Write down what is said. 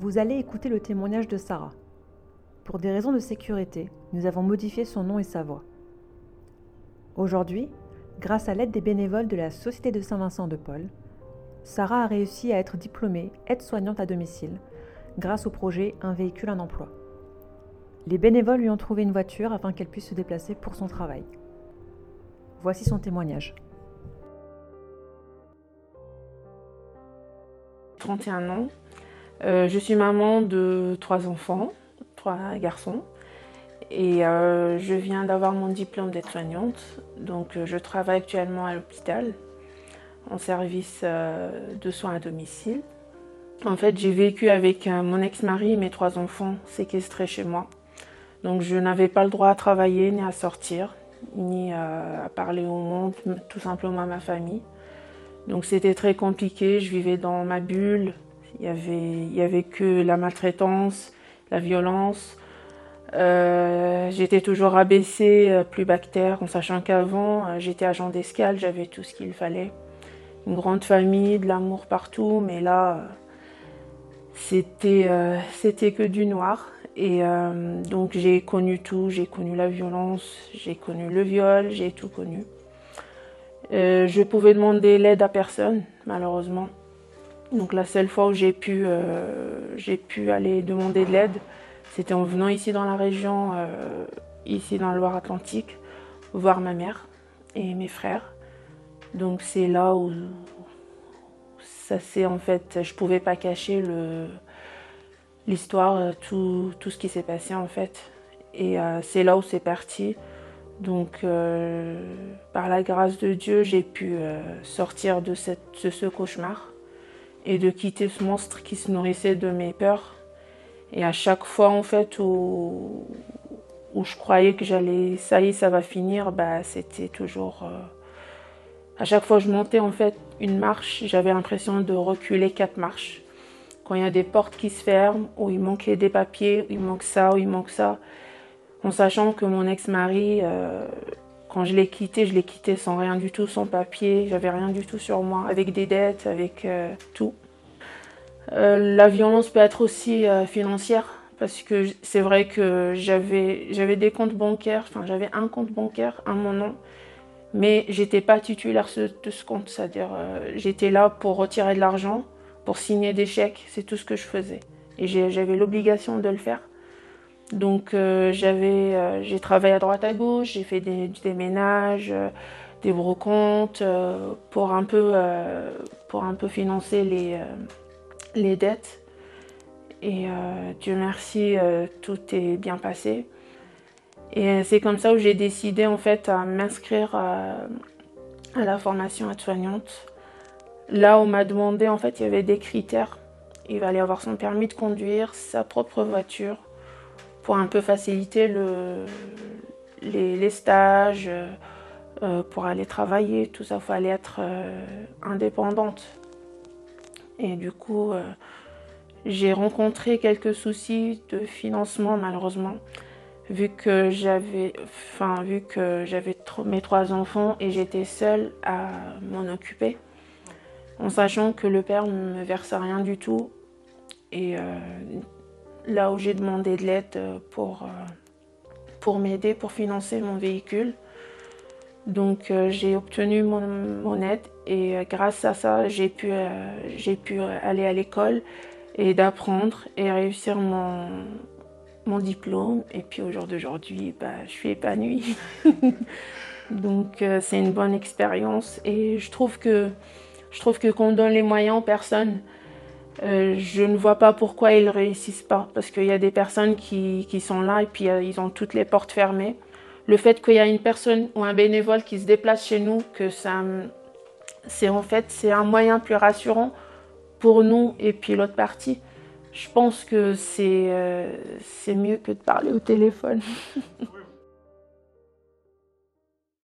Vous allez écouter le témoignage de Sarah. Pour des raisons de sécurité, nous avons modifié son nom et sa voix. Aujourd'hui, grâce à l'aide des bénévoles de la Société de Saint-Vincent de Paul, Sarah a réussi à être diplômée aide-soignante à domicile grâce au projet Un véhicule, un emploi. Les bénévoles lui ont trouvé une voiture afin qu'elle puisse se déplacer pour son travail. Voici son témoignage. 31 ans. Euh, je suis maman de trois enfants, trois garçons. Et euh, je viens d'avoir mon diplôme d'aide-soignante. Donc euh, je travaille actuellement à l'hôpital en service de soins à domicile. En fait, j'ai vécu avec mon ex-mari et mes trois enfants séquestrés chez moi. Donc je n'avais pas le droit à travailler ni à sortir, ni à parler au monde, tout simplement à ma famille. Donc c'était très compliqué, je vivais dans ma bulle, il y avait, il y avait que la maltraitance, la violence. Euh, j'étais toujours abaissée, euh, plus bactère, en sachant qu'avant euh, j'étais agent d'escale, j'avais tout ce qu'il fallait. Une grande famille, de l'amour partout, mais là c'était c'était que du noir. Et donc j'ai connu tout, j'ai connu la violence, j'ai connu le viol, j'ai tout connu. Je pouvais demander l'aide à personne, malheureusement. Donc la seule fois où j'ai pu, euh, j'ai pu aller demander de l'aide, c'était en venant ici dans la région, euh, ici dans la Loire-Atlantique, voir ma mère et mes frères. Donc c'est là où ça c'est en fait, je pouvais pas cacher le l'histoire, tout, tout ce qui s'est passé en fait. Et c'est là où c'est parti. Donc, euh, par la grâce de Dieu, j'ai pu euh, sortir de, ce cauchemar et de quitter ce monstre qui se nourrissait de mes peurs. Et à chaque fois, en fait, où, je croyais que j'allais, ça y est, ça va finir, bah, c'était toujours. Euh, à chaque fois je montais, en fait, une marche, j'avais l'impression de reculer quatre marches. Quand il y a des portes qui se ferment, où il manquait des papiers, où il manque ça, où il manque ça en sachant que mon ex-mari, euh, quand je l'ai quitté, je l'ai quitté sans rien du tout, sans papier, j'avais rien du tout sur moi, avec des dettes, avec euh, tout. Euh, la violence peut être aussi financière, parce que c'est vrai que j'avais, j'avais des comptes bancaires, enfin j'avais un compte bancaire à mon nom, mais j'étais pas titulaire de ce compte, c'est-à-dire j'étais là pour retirer de l'argent, pour signer des chèques, c'est tout ce que je faisais. Et j'avais l'obligation de le faire. Donc euh, j'avais, euh, j'ai travaillé à droite à gauche, j'ai fait des, ménages, euh, des brocantes pour un peu, pour un peu financer les, les dettes. Et Dieu merci, tout est bien passé. Et c'est comme ça où j'ai décidé en fait à m'inscrire à, à, la formation aide-soignante. Là, on m'a demandé en fait, il y avait des critères. Il fallait avoir son permis de conduire, sa propre voiture pour un peu faciliter le, les, stages, euh, pour aller travailler, tout ça, il fallait être euh, indépendante. Et du coup, euh, j'ai rencontré quelques soucis de financement malheureusement, vu que j'avais, enfin, vu que j'avais mes trois enfants et j'étais seule à m'en occuper, en sachant que le père ne me verse rien du tout. Et là où j'ai demandé de l'aide euh, pour, euh, pour m'aider, pour financer mon véhicule. Donc euh, j'ai obtenu mon, aide et grâce à ça j'ai pu, aller à l'école et d'apprendre et réussir mon, mon diplôme. Et puis au jour d'aujourd'hui, bah, je suis épanouie. Donc c'est une bonne expérience et je trouve que je trouve que qu'on donne les moyens aux personnes euh, je ne vois pas pourquoi ils ne réussissent pas. Parce qu'il y a des personnes qui, sont là et puis euh, ils ont toutes les portes fermées. Le fait qu'il y a une personne ou un bénévole qui se déplace chez nous, que ça, c'est en fait c'est un moyen plus rassurant pour nous et puis l'autre partie. Je pense que c'est euh, c'est mieux que de parler au téléphone.